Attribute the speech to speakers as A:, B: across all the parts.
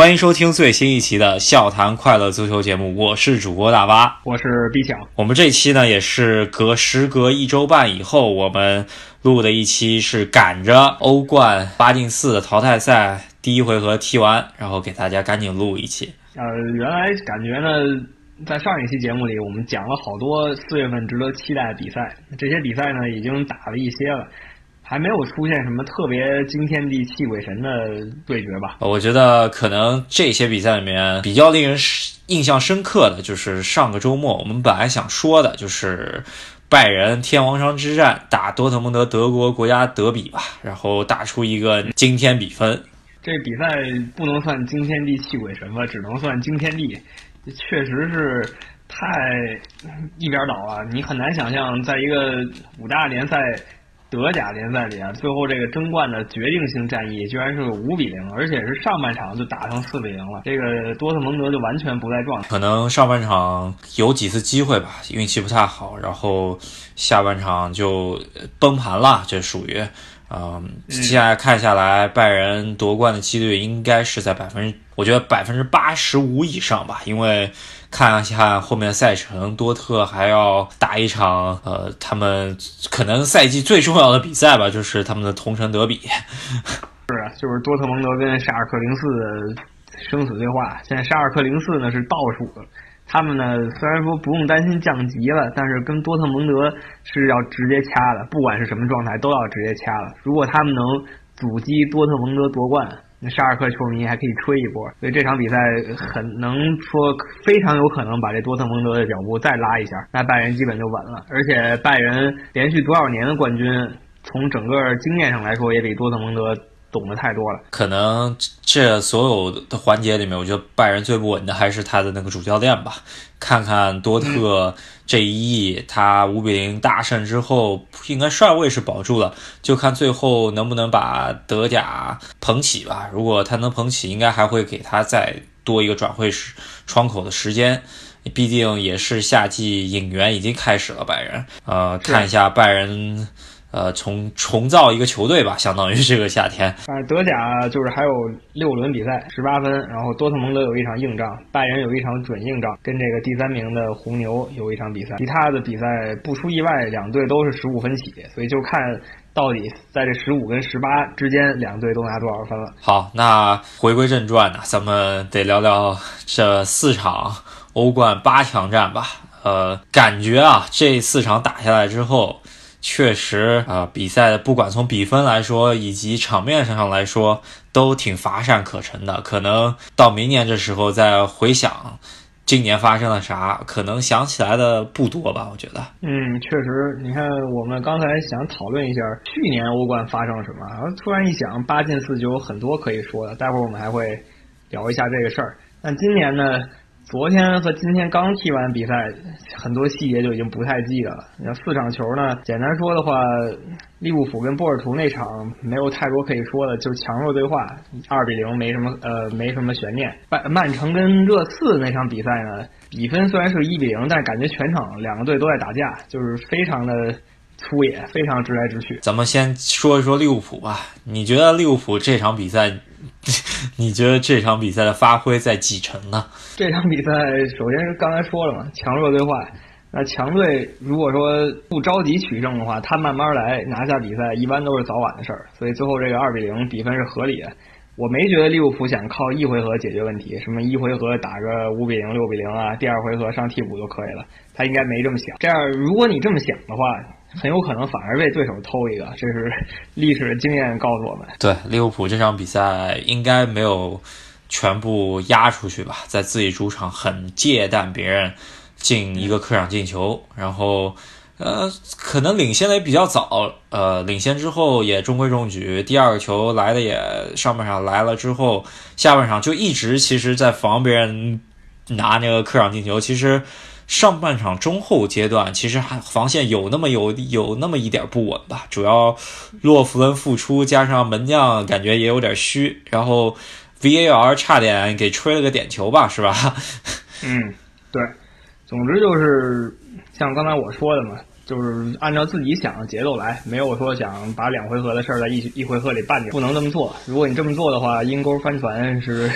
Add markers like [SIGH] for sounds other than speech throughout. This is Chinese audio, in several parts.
A: 欢迎收听最新一期的笑谈快乐足球节目，我是主播大巴，
B: 我是 B 强。
A: 我们这期呢也是隔时隔一周半以后，我们录的一期是赶着欧冠八进四的淘汰赛第一回合踢完，然后给大家赶紧录一期。
B: 呃，原来感觉呢，在上一期节目里我们讲了好多四月份值得期待的比赛，这些比赛呢已经打了一些了。还没有出现什么特别惊天地泣鬼神的对决吧？
A: 我觉得可能这些比赛里面比较令人印象深刻的就是上个周末我们本来想说的就是拜仁天王山之战打多特蒙德德国国家德比吧，然后打出一个惊天比分。
B: 这比赛不能算惊天地泣鬼神吧，只能算惊天地，确实是太一边倒了。你很难想象，在一个五大联赛。德甲联赛里啊，最后这个争冠的决定性战役居然是五比零，而且是上半场就打成四比零了。这个多特蒙德就完全不在状态，
A: 可能上半场有几次机会吧，运气不太好，然后下半场就崩盘了，这属于。嗯，现在看下来，拜仁夺冠的几率应该是在百分之，我觉得百分之八十五以上吧。因为看一下后面赛程，多特还要打一场，呃，他们可能赛季最重要的比赛吧，就是他们的同城德比。
B: 是啊，就是多特蒙德跟沙尔克零四生死对话。现在沙尔克零四呢是倒数的。他们呢，虽然说不用担心降级了，但是跟多特蒙德是要直接掐的，不管是什么状态都要直接掐了。如果他们能阻击多特蒙德夺冠，那沙尔克球迷还可以吹一波。所以这场比赛很能说非常有可能把这多特蒙德的脚步再拉一下，那拜仁基本就稳了。而且拜仁连续多少年的冠军，从整个经验上来说，也比多特蒙德。懂得太多了，
A: 可能这所有的环节里面，我觉得拜仁最不稳的还是他的那个主教练吧。看看多特这一役，他五比零大胜之后，应该帅位是保住了，就看最后能不能把德甲捧起吧。如果他能捧起，应该还会给他再多一个转会时窗口的时间。毕竟也是夏季引援已经开始了，拜仁。呃，看一下拜仁。呃，重重造一个球队吧，相当于这个夏天。[LAUGHS]
B: 啊，德甲就是还有六轮比赛，十八分。然后多特蒙德有一场硬仗，拜仁有一场准硬仗，跟这个第三名的红牛有一场比赛。其他的比赛不出意外，两队都是十五分起，所以就看到底在这十五跟十八之间，两队都拿多少分了。
A: 好，那回归正传呢，咱们得聊聊这四场欧冠八强战吧。呃，感觉啊，这四场打下来之后。确实啊，比赛不管从比分来说，以及场面上上来说，都挺乏善可陈的。可能到明年这时候再回想今年发生了啥，可能想起来的不多吧。我觉得，
B: 嗯，确实。你看，我们刚才想讨论一下去年欧冠发生了什么，然后突然一想，八进四就有很多可以说的。待会儿我们还会聊一下这个事儿。但今年呢？昨天和今天刚踢完比赛，很多细节就已经不太记得了。那四场球呢？简单说的话，利物浦跟波尔图那场没有太多可以说的，就是强弱对话，二比零没什么呃没什么悬念。曼曼城跟热刺那场比赛呢，比分虽然是一比零，但感觉全场两个队都在打架，就是非常的。粗野，非常直来直去。
A: 咱们先说一说利物浦吧。你觉得利物浦这场比赛，[LAUGHS] 你觉得这场比赛的发挥在几成呢？
B: 这场比赛，首先是刚才说了嘛，强弱对话。那强队如果说不着急取胜的话，他慢慢来拿下比赛，一般都是早晚的事儿。所以最后这个二比零比分是合理的。我没觉得利物浦想靠一回合解决问题，什么一回合打个五比零、六比零啊，第二回合上替补就可以了。他应该没这么想。这样，如果你这么想的话。很有可能反而被对手偷一个，这是历史的经验告诉我们。
A: 对利物浦这场比赛应该没有全部压出去吧，在自己主场很忌惮别人进一个客场进球，然后呃可能领先的也比较早，呃领先之后也中规中矩，第二个球来的也上半场来了之后，下半场就一直其实在防别人拿那个客场进球，其实。上半场中后阶段，其实还防线有那么有有那么一点不稳吧，主要洛弗伦复出加上门将感觉也有点虚，然后 VAR 差点给吹了个点球吧，是吧？[LAUGHS]
B: 嗯，对，总之就是像刚才我说的嘛，就是按照自己想的节奏来，没有说想把两回合的事儿在一一回合里办掉，不能这么做。如果你这么做的话，阴沟翻船是。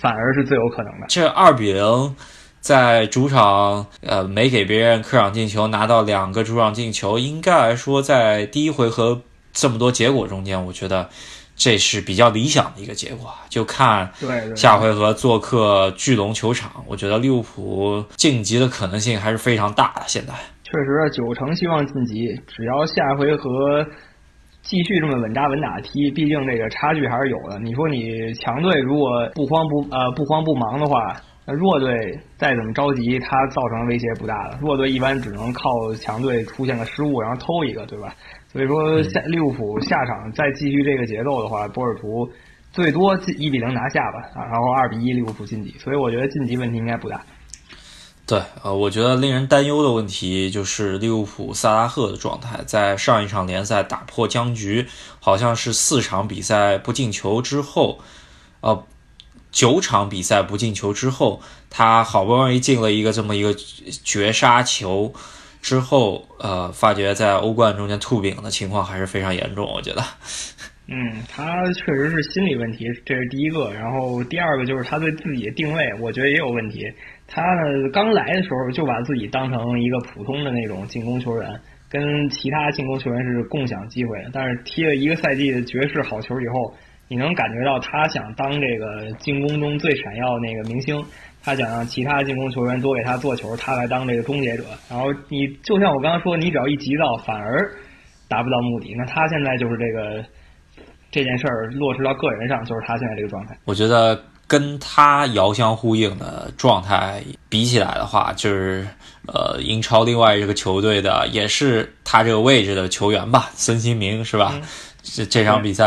B: 反而是最有可能的。
A: 这二比零，在主场呃没给别人客场进球，拿到两个主场进球，应该来说在第一回合这么多结果中间，我觉得这是比较理想的一个结果。就看下回合做客巨龙球场，我觉得利物浦晋级的可能性还是非常大的。现在
B: 确实九成希望晋级，只要下回合。继续这么稳扎稳打踢，毕竟这个差距还是有的。你说你强队如果不慌不呃不慌不忙的话，那弱队再怎么着急，他造成的威胁不大的。弱队一般只能靠强队出现个失误，然后偷一个，对吧？所以说下利物浦下场再继续这个节奏的话，波尔图最多一比零拿下吧，啊，然后二比一利物浦晋级。所以我觉得晋级问题应该不大。
A: 对，呃，我觉得令人担忧的问题就是利物浦萨拉赫的状态，在上一场联赛打破僵局，好像是四场比赛不进球之后，呃，九场比赛不进球之后，他好不容易进了一个这么一个绝杀球之后，呃，发觉在欧冠中间吐饼的情况还是非常严重，我觉得。[LAUGHS]
B: 嗯，他确实是心理问题，这是第一个。然后第二个就是他对自己的定位，我觉得也有问题。他呢刚来的时候就把自己当成一个普通的那种进攻球员，跟其他进攻球员是共享机会。但是踢了一个赛季的绝世好球以后，你能感觉到他想当这个进攻中最闪耀那个明星，他想让其他进攻球员多给他做球，他来当这个终结者。然后你就像我刚刚说，你只要一急躁，反而达不到目的。那他现在就是这个。这件事儿落实到个人上，就是他现在这个状态。
A: 我觉得跟他遥相呼应的状态比起来的话，就是呃，英超另外一个球队的也是他这个位置的球员吧，孙兴民是吧？这这场比赛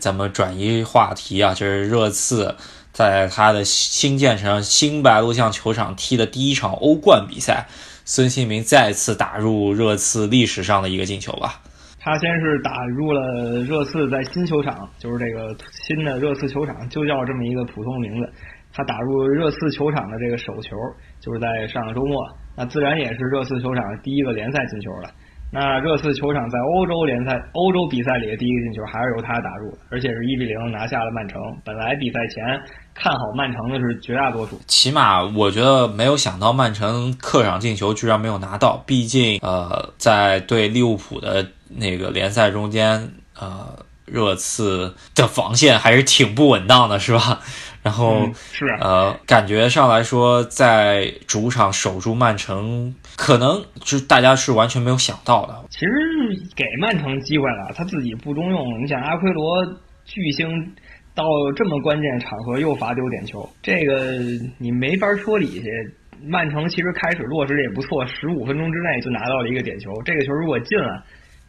A: 咱们转移话题啊，就是热刺在他的新建成新白鹿巷球场踢的第一场欧冠比赛，孙兴民再次打入热刺历史上的一个进球吧。
B: 他先是打入了热刺在新球场，就是这个新的热刺球场，就叫这么一个普通名字。他打入热刺球场的这个首球，就是在上个周末，那自然也是热刺球场第一个联赛进球了。那热刺球场在欧洲联赛、欧洲比赛里的第一个进球，还是由他打入的，而且是一比零拿下了曼城。本来比赛前看好曼城的是绝大多数，
A: 起码我觉得没有想到曼城客场进球居然没有拿到，毕竟呃，在对利物浦的。那个联赛中间，呃，热刺的防线还是挺不稳当的，是吧？然后
B: 是
A: 呃，感觉上来说，在主场守住曼城，可能就大家是完全没有想到的。
B: 其实给曼城机会了，他自己不中用。你想，阿奎罗巨星到这么关键场合又罚丢点球，这个你没法说理去。曼城其实开始落实的也不错，十五分钟之内就拿到了一个点球。这个球如果进了。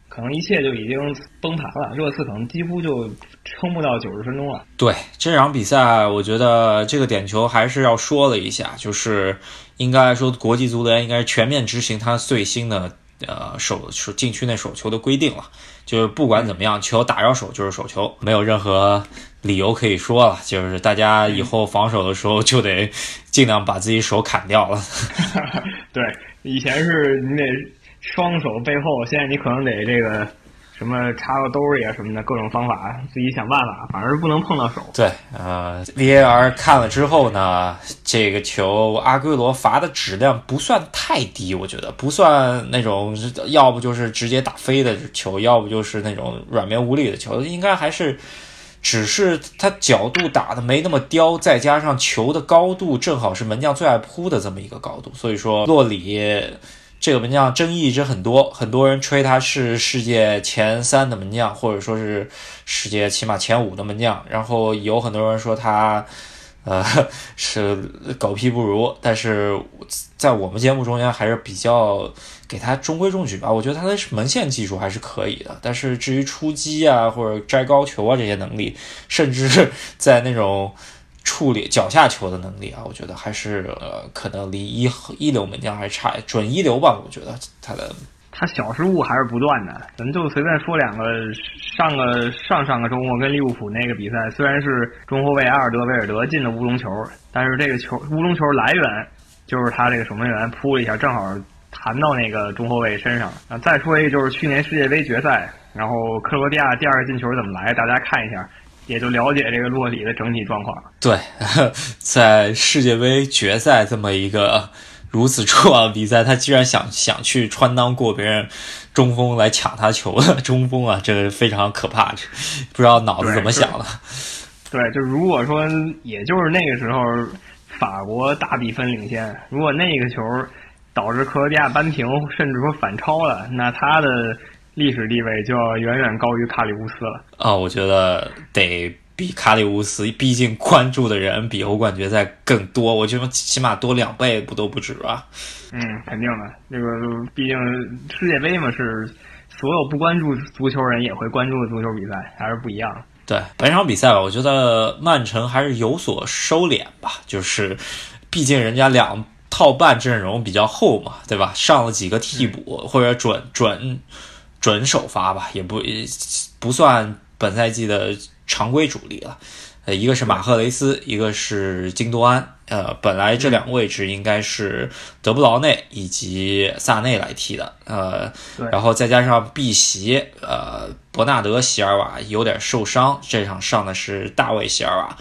B: 可能一切就已经崩盘了，热刺可能几乎就撑不到九十分钟了。
A: 对这场比赛，我觉得这个点球还是要说了一下，就是应该说，国际足联应该全面执行他最新的呃手禁区内手球的规定了。就是不管怎么样，球打着手就是手球，没有任何理由可以说了。就是大家以后防守的时候就得尽量把自己手砍掉了。[LAUGHS]
B: 对，以前是你得。双手背后，现在你可能得这个什么插个兜里啊什么的，各种方法自己想办法，反正不能碰到手。
A: 对，呃，VAR 看了之后呢，这个球阿圭罗罚的质量不算太低，我觉得不算那种要不就是直接打飞的球，要不就是那种软绵无力的球，应该还是只是他角度打的没那么刁，再加上球的高度正好是门将最爱扑的这么一个高度，所以说洛里。这个门将争议一直很多，很多人吹他是世界前三的门将，或者说是世界起码前五的门将。然后有很多人说他，呃，是狗屁不如。但是在我们节目中间还是比较给他中规中矩吧。我觉得他的门线技术还是可以的，但是至于出击啊或者摘高球啊这些能力，甚至在那种。处理脚下球的能力啊，我觉得还是呃，可能离一一流门将还是差，准一流吧。我觉得他的
B: 他小失误还是不断的。咱就随便说两个，上个上上个周末跟利物浦那个比赛，虽然是中后卫阿尔德韦尔德进的乌龙球，但是这个球乌龙球来源就是他这个守门员扑了一下，正好弹到那个中后卫身上。啊，再说一个就是去年世界杯决赛，然后克罗地亚第二个进球怎么来？大家看一下。也就了解这个洛里的整体状况。
A: 对，[LAUGHS] 在世界杯决赛这么一个如此重要的比赛，他居然想想去穿裆过别人中锋来抢他球的 [LAUGHS] 中锋啊，这个非常可怕，不知道脑子怎么想的。
B: 对，就如果说，也就是那个时候，法国大比分领先，如果那个球导致克罗地亚扳平，甚至说反超了，那他的历史地位就要远远高于卡里乌斯了。
A: 啊，我觉得得比卡里乌斯，毕竟关注的人比欧冠决赛更多，我觉得起码多两倍不都不止吧。
B: 嗯，肯定的，这个毕竟世界杯嘛，是所有不关注足球人也会关注的足球比赛，还是不一样。
A: 对本场比赛吧，我觉得曼城还是有所收敛吧，就是毕竟人家两套半阵容比较厚嘛，对吧？上了几个替补或者准准准首发吧，也不不算本赛季的常规主力了。呃，一个是马赫雷斯，一个是京多安。呃，本来这两个位置应该是德布劳内以及萨内来踢的。呃，然后再加上碧席，呃，伯纳德席尔瓦有点受伤，这场上的是大卫席尔瓦。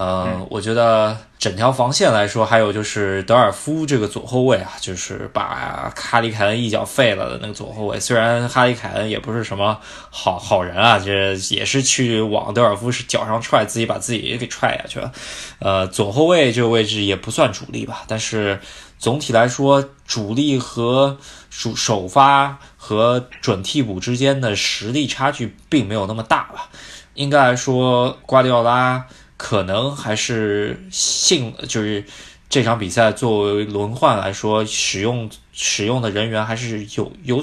A: 嗯，我觉得整条防线来说，还有就是德尔夫这个左后卫啊，就是把哈里凯恩一脚废了的那个左后卫。虽然哈里凯恩也不是什么好好人啊，这也是去往德尔夫是脚上踹，自己把自己也给踹下去了。呃，左后卫这个位置也不算主力吧，但是总体来说，主力和主首发和准替补之间的实力差距并没有那么大吧。应该来说，瓜迪奥拉。可能还是信，就是这场比赛作为轮换来说，使用使用的人员还是有有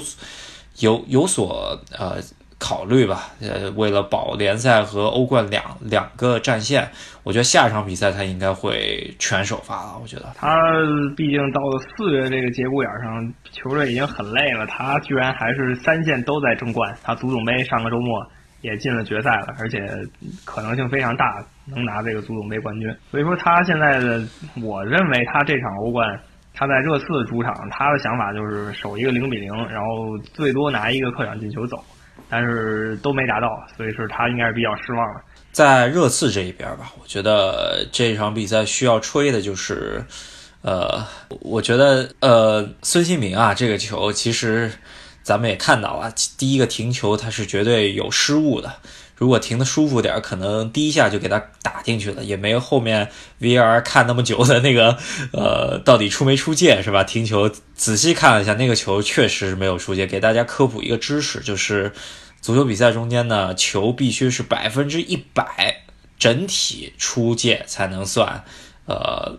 A: 有有所呃考虑吧。呃，为了保联赛和欧冠两两个战线，我觉得下一场比赛他应该会全首发了。我觉得
B: 他毕竟到了四月这个节骨眼上，球队已经很累了，他居然还是三线都在争冠。他足总杯上个周末。也进了决赛了，而且可能性非常大能拿这个足总杯冠军。所以说他现在的，我认为他这场欧冠，他在热刺主场，他的想法就是守一个零比零，然后最多拿一个客场进球走，但是都没达到，所以说他应该是比较失望了。
A: 在热刺这一边吧，我觉得这场比赛需要吹的就是，呃，我觉得呃孙兴民啊这个球其实。咱们也看到了，第一个停球他是绝对有失误的。如果停的舒服点，可能第一下就给他打进去了，也没有后面 VR 看那么久的那个，呃，到底出没出界是吧？停球仔细看了一下，那个球确实是没有出界。给大家科普一个知识，就是足球比赛中间呢，球必须是百分之一百整体出界才能算，呃，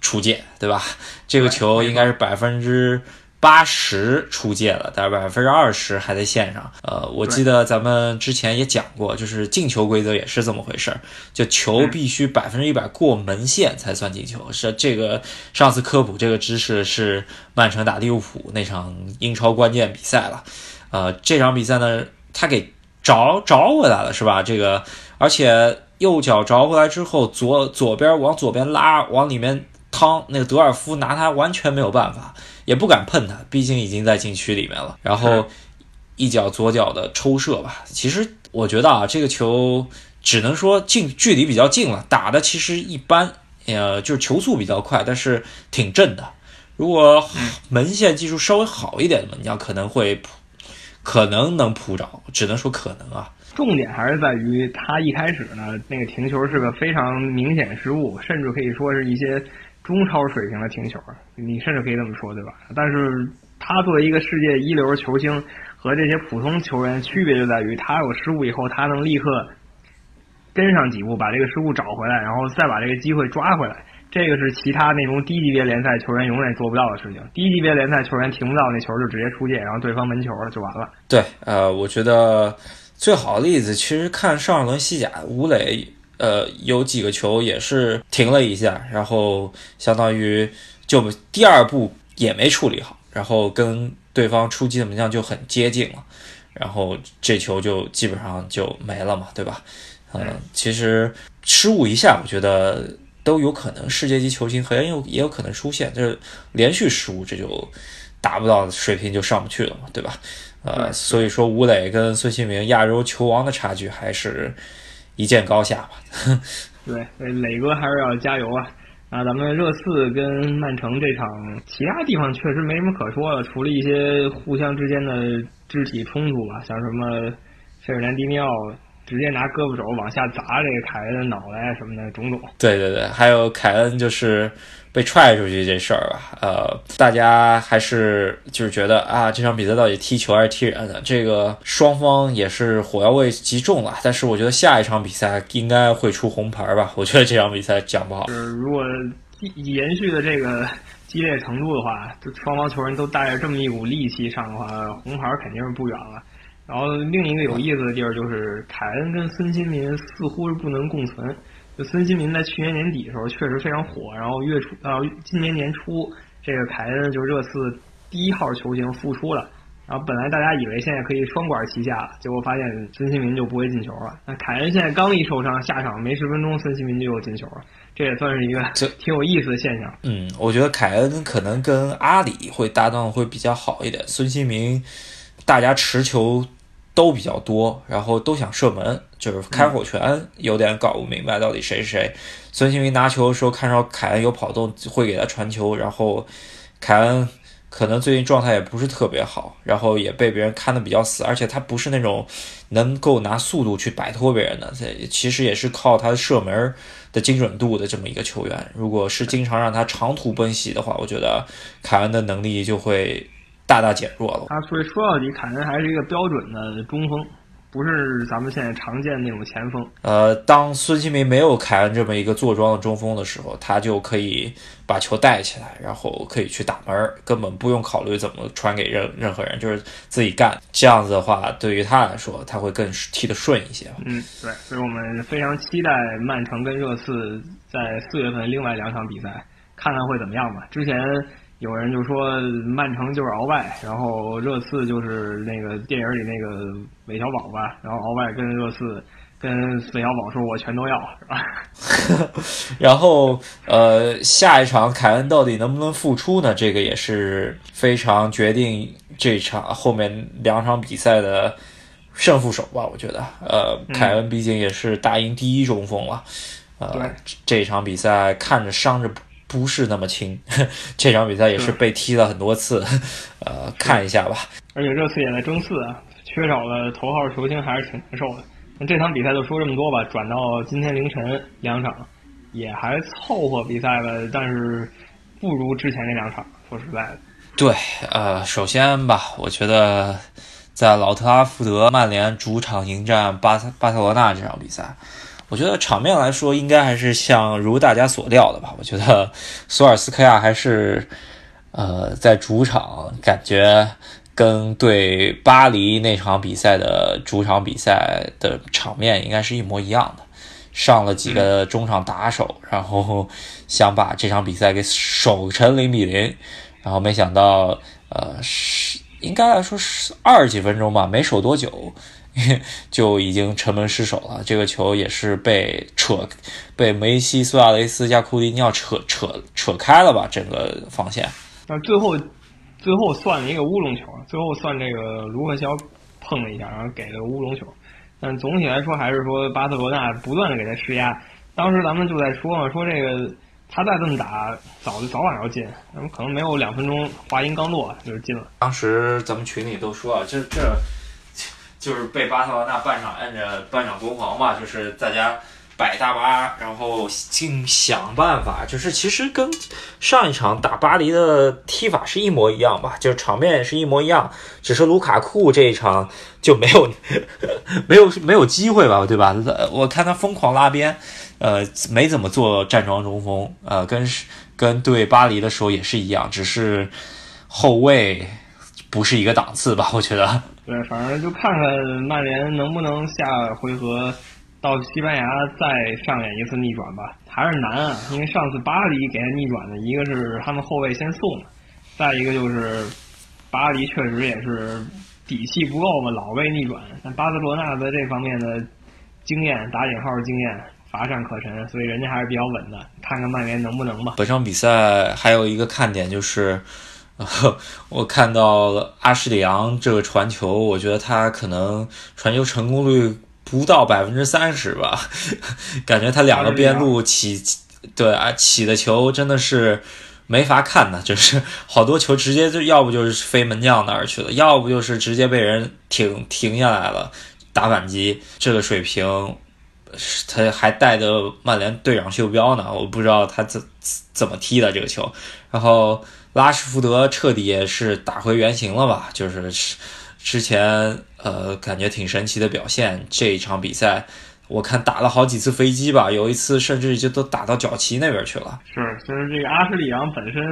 A: 出界，对吧？这个球应该是百分之。八十出界了，但是百分之二十还在线上。呃，我记得咱们之前也讲过，就是进球规则也是这么回事儿，就球必须百分之一百过门线才算进球。是这个上次科普这个知识是曼城打利物浦那场英超关键比赛了。呃，这场比赛呢，他给着着回来了，是吧？这个而且右脚着回来之后，左左边往左边拉，往里面趟，那个德尔夫拿他完全没有办法。也不敢碰他，毕竟已经在禁区里面了。然后一脚左脚的抽射吧，其实我觉得啊，这个球只能说近距离比较近了，打的其实一般，呃，就是球速比较快，但是挺正的。如果门线技术稍微好一点的门将，可能会可能能扑着，只能说可能啊。
B: 重点还是在于他一开始呢，那个停球是个非常明显失误，甚至可以说是一些。中超水平的停球，你甚至可以这么说，对吧？但是他作为一个世界一流球星，和这些普通球员区别就在于，他有失误以后，他能立刻跟上几步，把这个失误找回来，然后再把这个机会抓回来。这个是其他那种低级别联赛球员永远做不到的事情。低级别联赛球员停不到那球就直接出界，然后对方门球了就完了。
A: 对，呃，我觉得最好的例子其实看上一轮西甲，吴磊。呃，有几个球也是停了一下，然后相当于就第二步也没处理好，然后跟对方出击的门将就很接近了，然后这球就基本上就没了嘛，对吧？嗯，其实失误一下，我觉得都有可能，世界级球星很有也有可能出现，就是连续失误，这就达不到水平就上不去了嘛，对吧？呃，所以说吴磊跟孙兴民亚洲球王的差距还是。一见高下吧。[LAUGHS]
B: 对，磊哥还是要加油啊！啊，咱们热刺跟曼城这场，其他地方确实没什么可说的，除了一些互相之间的肢体冲突吧，像什么费尔南迪尼奥直接拿胳膊肘往下砸这个凯恩的脑袋什么的种种。
A: 对对对，还有凯恩就是被踹出去这事儿吧，呃，大家还是就是觉得啊，这场比赛到底踢球还是踢人的？这个双方也是火药味极重了。但是我觉得下一场比赛应该会出红牌吧？我觉得这场比赛讲不好。
B: 就是如果延续的这个激烈程度的话，就双方球员都带着这么一股戾气上的话，红牌肯定是不远了。然后另一个有意思的地儿就是凯恩跟孙兴民似乎是不能共存。就孙兴民在去年年底的时候确实非常火，然后月初啊今年年初这个凯恩就热刺第一号球星复出了，然后本来大家以为现在可以双管齐下了，结果发现孙兴民就不会进球了。那凯恩现在刚一受伤下场没十分钟，孙兴民就又进球了，这也算是一个挺有意思的现象。
A: 嗯，我觉得凯恩可能跟阿里会搭档会比较好一点，孙兴民大家持球。都比较多，然后都想射门，就是开火权，有点搞不明白到底谁是谁。孙兴民拿球的时候看到凯恩有跑动，会给他传球，然后凯恩可能最近状态也不是特别好，然后也被别人看的比较死，而且他不是那种能够拿速度去摆脱别人的，其实也是靠他的射门的精准度的这么一个球员。如果是经常让他长途奔袭的话，我觉得凯恩的能力就会。大大减弱了。
B: 他所以说到底，凯恩还是一个标准的中锋，不是咱们现在常见的那种前锋。
A: 呃，当孙兴民没有凯恩这么一个坐庄的中锋的时候，他就可以把球带起来，然后可以去打门，根本不用考虑怎么传给任任何人，就是自己干。这样子的话，对于他来说，他会更踢得顺一些。
B: 嗯，对，所以我们非常期待曼城跟热刺在四月份另外两场比赛，看看会怎么样吧。之前。有人就说曼城就是鳌拜，然后热刺就是那个电影里那个韦小宝吧，然后鳌拜跟热刺跟韦小宝说我全都要，是吧？[LAUGHS] [LAUGHS]
A: 然后呃，下一场凯恩到底能不能复出呢？这个也是非常决定这场后面两场比赛的胜负手吧？我觉得，呃，凯恩毕竟也是大英第一中锋了，呃，这场比赛看着伤着。不是那么轻，[LAUGHS] 这场比赛也是被踢了很多次，[LAUGHS] 呃，看一下吧。
B: 而且热刺也在争四啊，缺少了头号球星还是挺难受的。那这场比赛就说这么多吧，转到今天凌晨两场，也还凑合比赛吧，但是不如之前那两场。说实在的，
A: 对，呃，首先吧，我觉得在老特拉福德，曼联主场迎战巴巴塞罗那这场比赛。我觉得场面来说，应该还是像如大家所料的吧。我觉得索尔斯克亚还是，呃，在主场感觉跟对巴黎那场比赛的主场比赛的场面应该是一模一样的。上了几个中场打手，然后想把这场比赛给守成零比零，然后没想到，呃，是应该来说是二十几分钟吧，没守多久。[LAUGHS] 就已经城门失守了，这个球也是被扯，被梅西、苏亚雷斯加库蒂尼奥扯扯扯开了吧？整个防线。
B: 那最后最后算了一个乌龙球，最后算这个卢克肖碰了一下，然后给了个乌龙球。但总体来说，还是说巴塞罗那不断的给他施压。当时咱们就在说嘛，说这个他再这么打，早就早晚要进，那么可能没有两分钟，话音刚落就是进了。
A: 当时咱们群里都说啊，这这。就是被巴塞罗那半场按着半场攻防嘛，就是大家摆大巴，然后尽想办法，就是其实跟上一场打巴黎的踢法是一模一样吧，就是场面是一模一样，只是卢卡库这一场就没有 [LAUGHS] 没有没有机会吧，对吧？我看他疯狂拉边，呃，没怎么做站桩中锋，呃，跟跟对巴黎的时候也是一样，只是后卫不是一个档次吧，我觉得。
B: 对，反正就看看曼联能不能下回合到西班牙再上演一次逆转吧，还是难啊！因为上次巴黎给他逆转的一个是他们后卫先送的，再一个就是巴黎确实也是底气不够嘛，老被逆转。但巴塞罗那在这方面的经验打引号经验乏善可陈，所以人家还是比较稳的。看看曼联能不能吧。
A: 本场比赛还有一个看点就是。然 [LAUGHS] 后我看到阿什里昂这个传球，我觉得他可能传球成功率不到百分之三十吧，[LAUGHS] 感觉他两个边路起，对啊，起的球真的是没法看的，[LAUGHS] 就是好多球直接就要不就是飞门将那儿去了，要不就是直接被人停停下来了打反击，这个水平。他还带着曼联队长袖标呢，我不知道他怎怎么踢的这个球。然后拉什福德彻底也是打回原形了吧？就是之前呃感觉挺神奇的表现，这一场比赛我看打了好几次飞机吧，有一次甚至就都打到脚旗那边去了。
B: 是，就是这个阿什利杨本身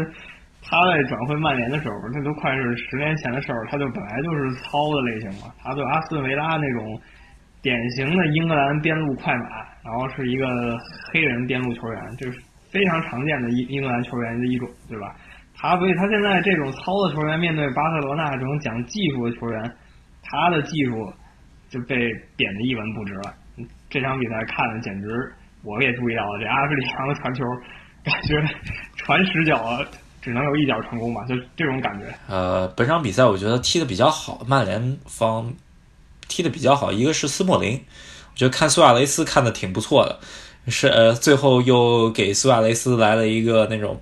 B: 他在转会曼联的时候，那都快是十年前的事儿，他就本来就是糙的类型嘛，他对阿斯顿维拉那种。典型的英格兰边路快马，然后是一个黑人边路球员，这是非常常见的英英格兰球员的一种，对吧？他所以他现在这种糙的球员面对巴塞罗那这种讲技术的球员，他的技术就被贬得一文不值了。这场比赛看的简直，我也注意到了，这阿什利杨的传球，感觉传十脚只能有一脚成功吧，就这种感觉。
A: 呃，本场比赛我觉得踢的比较好，曼联方。踢的比较好，一个是斯莫林，我觉得看苏亚雷斯看的挺不错的，是呃最后又给苏亚雷斯来了一个那种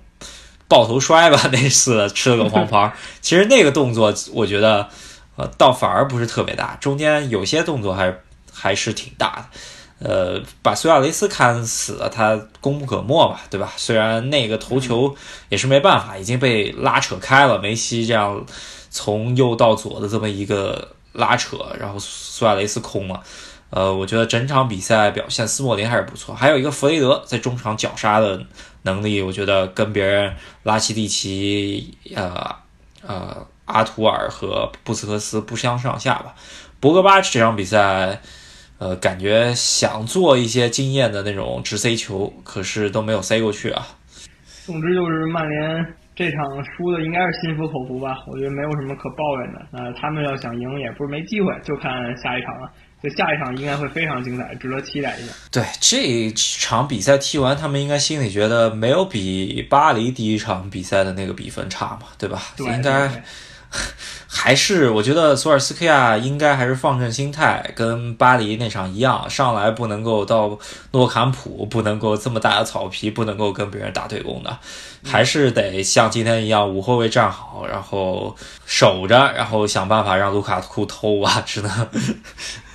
A: 抱头摔吧，[LAUGHS] 那次吃了个黄牌。其实那个动作我觉得呃倒反而不是特别大，中间有些动作还还是挺大的，呃把苏亚雷斯看死了，他功不可没吧，对吧？虽然那个头球也是没办法，已经被拉扯开了，梅西这样从右到左的这么一个。拉扯，然后苏亚雷斯空了，呃，我觉得整场比赛表现斯莫林还是不错，还有一个弗雷德在中场绞杀的能力，我觉得跟别人拉奇蒂奇、呃呃阿图尔和布斯克斯不相上下吧。博格巴这场比赛，呃，感觉想做一些惊艳的那种直塞球，可是都没有塞过去啊。
B: 总之就是曼联。这场输的应该是心服口服吧，我觉得没有什么可抱怨的。那他们要想赢也不是没机会，就看下一场了。就下一场应该会非常精彩，值得期待一下。
A: 对这场比赛踢完，他们应该心里觉得没有比巴黎第一场比赛的那个比分差嘛，对吧？应该。[LAUGHS] 还是我觉得索尔斯克亚应该还是放正心态，跟巴黎那场一样，上来不能够到诺坎普，不能够这么大的草皮，不能够跟别人打对攻的，还是得像今天一样五后卫站好，然后守着，然后想办法让卢卡库偷啊，只能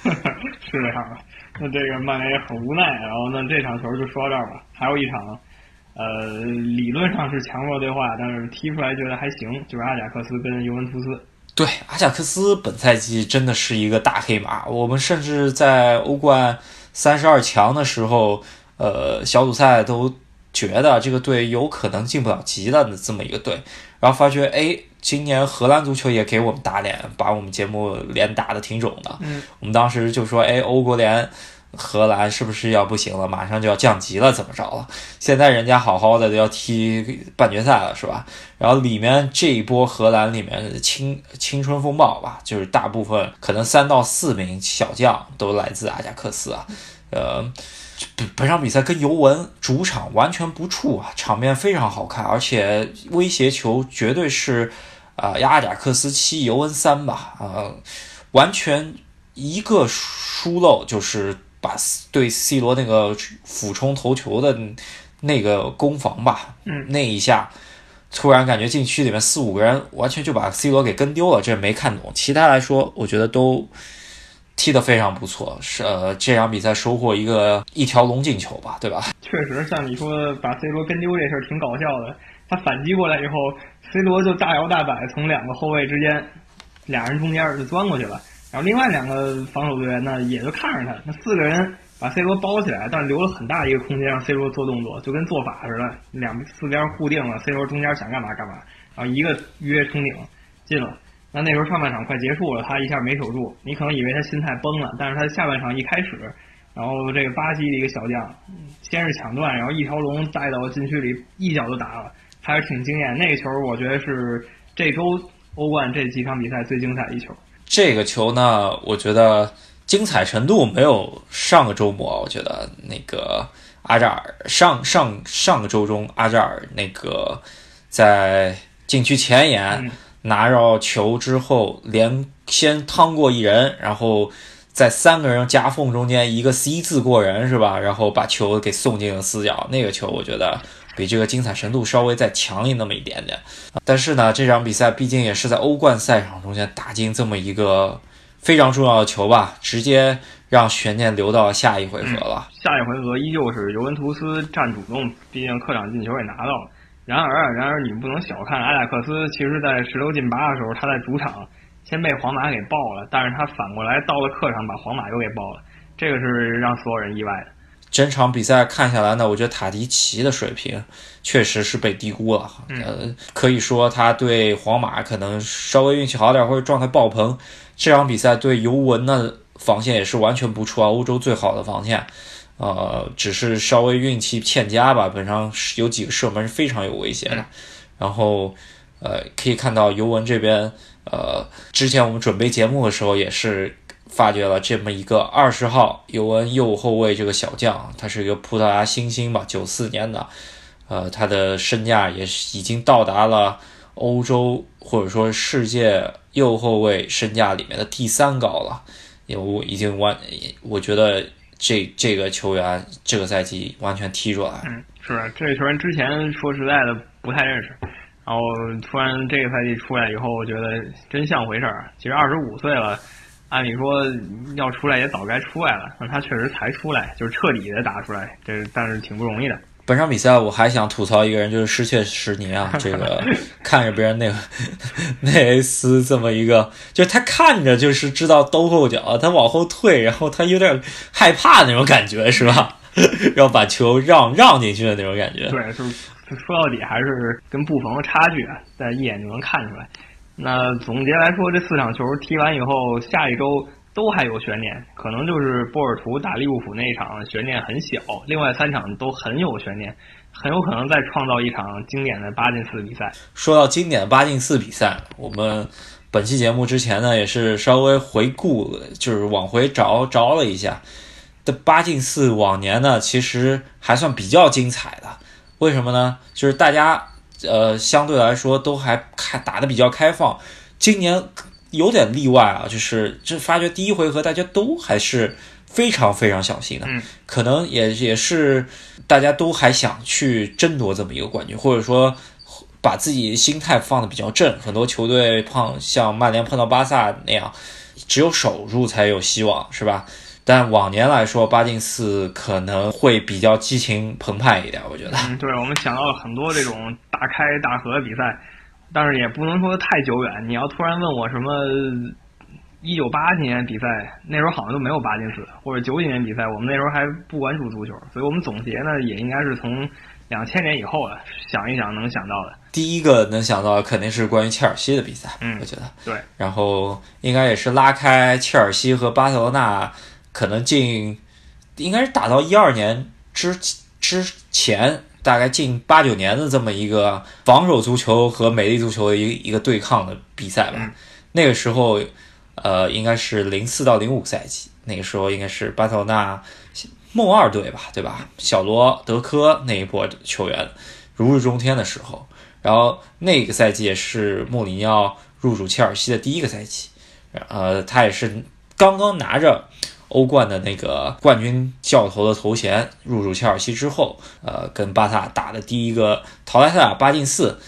A: [LAUGHS] 是
B: 这样的。那这个曼联也很无奈，然后那这场球就说到这儿吧。还有一场。呃，理论上是强弱对话，但是踢出来觉得还行，就是阿贾克斯跟尤文图斯。
A: 对，阿贾克斯本赛季真的是一个大黑马。我们甚至在欧冠三十二强的时候，呃，小组赛都觉得这个队有可能进不了级的这么一个队，然后发觉，哎，今年荷兰足球也给我们打脸，把我们节目脸打的挺肿的。
B: 嗯，
A: 我们当时就说，哎，欧国联。荷兰是不是要不行了？马上就要降级了，怎么着了？现在人家好好的都要踢半决赛了，是吧？然后里面这一波荷兰里面青青春风暴吧，就是大部分可能三到四名小将都来自阿贾克斯啊。呃，本本场比赛跟尤文主场完全不怵啊，场面非常好看，而且威胁球绝对是啊，阿贾克斯七尤文三吧？啊，完全一个疏漏就是。把对 C 罗那个俯冲头球的那个攻防吧，
B: 嗯，
A: 那一下突然感觉禁区里面四五个人完全就把 C 罗给跟丢了，这没看懂。其他来说，我觉得都踢得非常不错，是呃这场比赛收获一个一条龙进球吧，对吧？[LAUGHS]
B: 确实，像你说把 C 罗跟丢这事儿挺搞笑的。他反击过来以后，C 罗就大摇大摆从两个后卫之间俩人中间就钻过去了。然后另外两个防守队员呢，也就看着他，那四个人把 C 罗包起来，但留了很大一个空间让 C 罗做动作，就跟做法似的，两四边固定了，C 罗中间想干嘛干嘛，然后一个约冲顶进了。那那时候上半场快结束了，他一下没守住，你可能以为他心态崩了，但是他下半场一开始，然后这个巴西的一个小将先是抢断，然后一条龙带到禁区里，一脚就打了，还是挺惊艳。那个球我觉得是这周欧冠这几场比赛最精彩的一球。
A: 这个球呢，我觉得精彩程度没有上个周末。我觉得那个阿扎尔上上上个周中，阿扎尔那个在禁区前沿拿着球之后，连先趟过一人，然后在三个人夹缝中间一个 C 字过人是吧？然后把球给送进了死角，那个球我觉得比这个精彩程度稍微再强一那么一点点。但是呢，这场比赛毕竟也是在欧冠赛场中间打进这么一个非常重要的球吧，直接让悬念留到下一回合了。
B: 下一回合依旧是尤文图斯占主动，毕竟客场进球也拿到了。然而，然而你不能小看埃贾克斯，其实在十六进八的时候，他在主场。先被皇马给爆了，但是他反过来到了客场把皇马又给爆了，这个是让所有人意外的。
A: 整场比赛看下来呢，我觉得塔迪奇的水平确实是被低估了。呃，可以说他对皇马可能稍微运气好点或者状态爆棚。这场比赛对尤文的防线也是完全不错啊，欧洲最好的防线。呃，只是稍微运气欠佳吧，本上有几个射门是非常有威胁的。然后，呃，可以看到尤文这边。呃，之前我们准备节目的时候也是发掘了这么一个二十号尤文右后卫这个小将，他是一个葡萄牙新星吧，九四年的，呃，他的身价也是已经到达了欧洲或者说世界右后卫身价里面的第三高了，有已经完，我觉得这这个球员这个赛季完全踢出来，
B: 嗯，是这个球员之前说实在的不太认识。然后突然这个赛季出来以后，我觉得真像回事儿。其实二十五岁了，按理说要出来也早该出来了，但他确实才出来，就是彻底的打出来，这但是挺不容易的。
A: 本场比赛我还想吐槽一个人，就是失窃什尼啊，这个 [LAUGHS] 看着别人那个 [LAUGHS] 内斯这么一个，就他看着就是知道兜后脚，他往后退，然后他有点害怕那种感觉，是吧？[LAUGHS] 然后把球让让进去的那种感觉。
B: 对，就是。说到底还是跟布冯的差距啊，在一眼就能看出来。那总结来说，这四场球踢完以后，下一周都还有悬念，可能就是波尔图打利物浦那一场悬念很小，另外三场都很有悬念，很有可能再创造一场经典的八进四比赛。
A: 说到经典的八进四比赛，我们本期节目之前呢，也是稍微回顾，就是往回找找了一下，这八进四往年呢，其实还算比较精彩的。为什么呢？就是大家，呃，相对来说都还开打的比较开放。今年有点例外啊，就是这发觉第一回合大家都还是非常非常小心的，可能也也是大家都还想去争夺这么一个冠军，或者说把自己心态放的比较正。很多球队碰像曼联碰到巴萨那样，只有守住才有希望，是吧？但往年来说，八进四可能会比较激情澎湃一点，我觉得。
B: 嗯，对，我们想到了很多这种大开大合的比赛，但是也不能说太久远。你要突然问我什么一九八几年比赛，那时候好像都没有八进四，或者九几年比赛，我们那时候还不关注足球，所以我们总结呢，也应该是从两千年以后了，想一想能想到的。
A: 第一个能想到肯定是关于切尔西的比赛，
B: 嗯，
A: 我觉得
B: 对。
A: 然后应该也是拉开切尔西和巴塞罗那。可能进，应该是打到一二年之之前，大概近八九年的这么一个防守足球和美丽足球的一一个对抗的比赛吧。那个时候，呃，应该是零四到零五赛季，那个时候应该是巴塞罗那梦二队吧，对吧？小罗德科那一波球员如日中天的时候，然后那个赛季也是穆里尼奥入主切尔西的第一个赛季，呃，他也是刚刚拿着。欧冠的那个冠军教头的头衔，入主切尔西之后，呃，跟巴萨打的第一个淘汰赛八进四，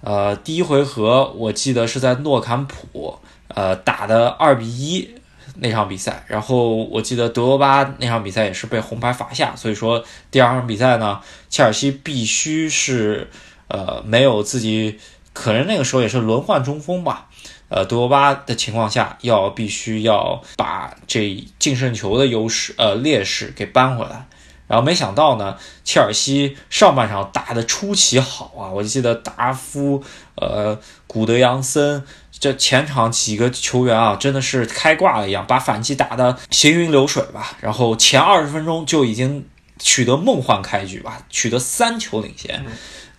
A: 呃，第一回合我记得是在诺坎普，呃，打的二比一那场比赛，然后我记得德罗巴那场比赛也是被红牌罚下，所以说第二场比赛呢，切尔西必须是呃没有自己，可能那个时候也是轮换中锋吧。呃，德罗巴的情况下，要必须要把这净胜球的优势，呃，劣势给扳回来。然后没想到呢，切尔西上半场打得出奇好啊！我记得达夫、呃，古德扬森这前场几个球员啊，真的是开挂了一样，把反击打得行云流水吧。然后前二十分钟就已经取得梦幻开局吧，取得三球领先。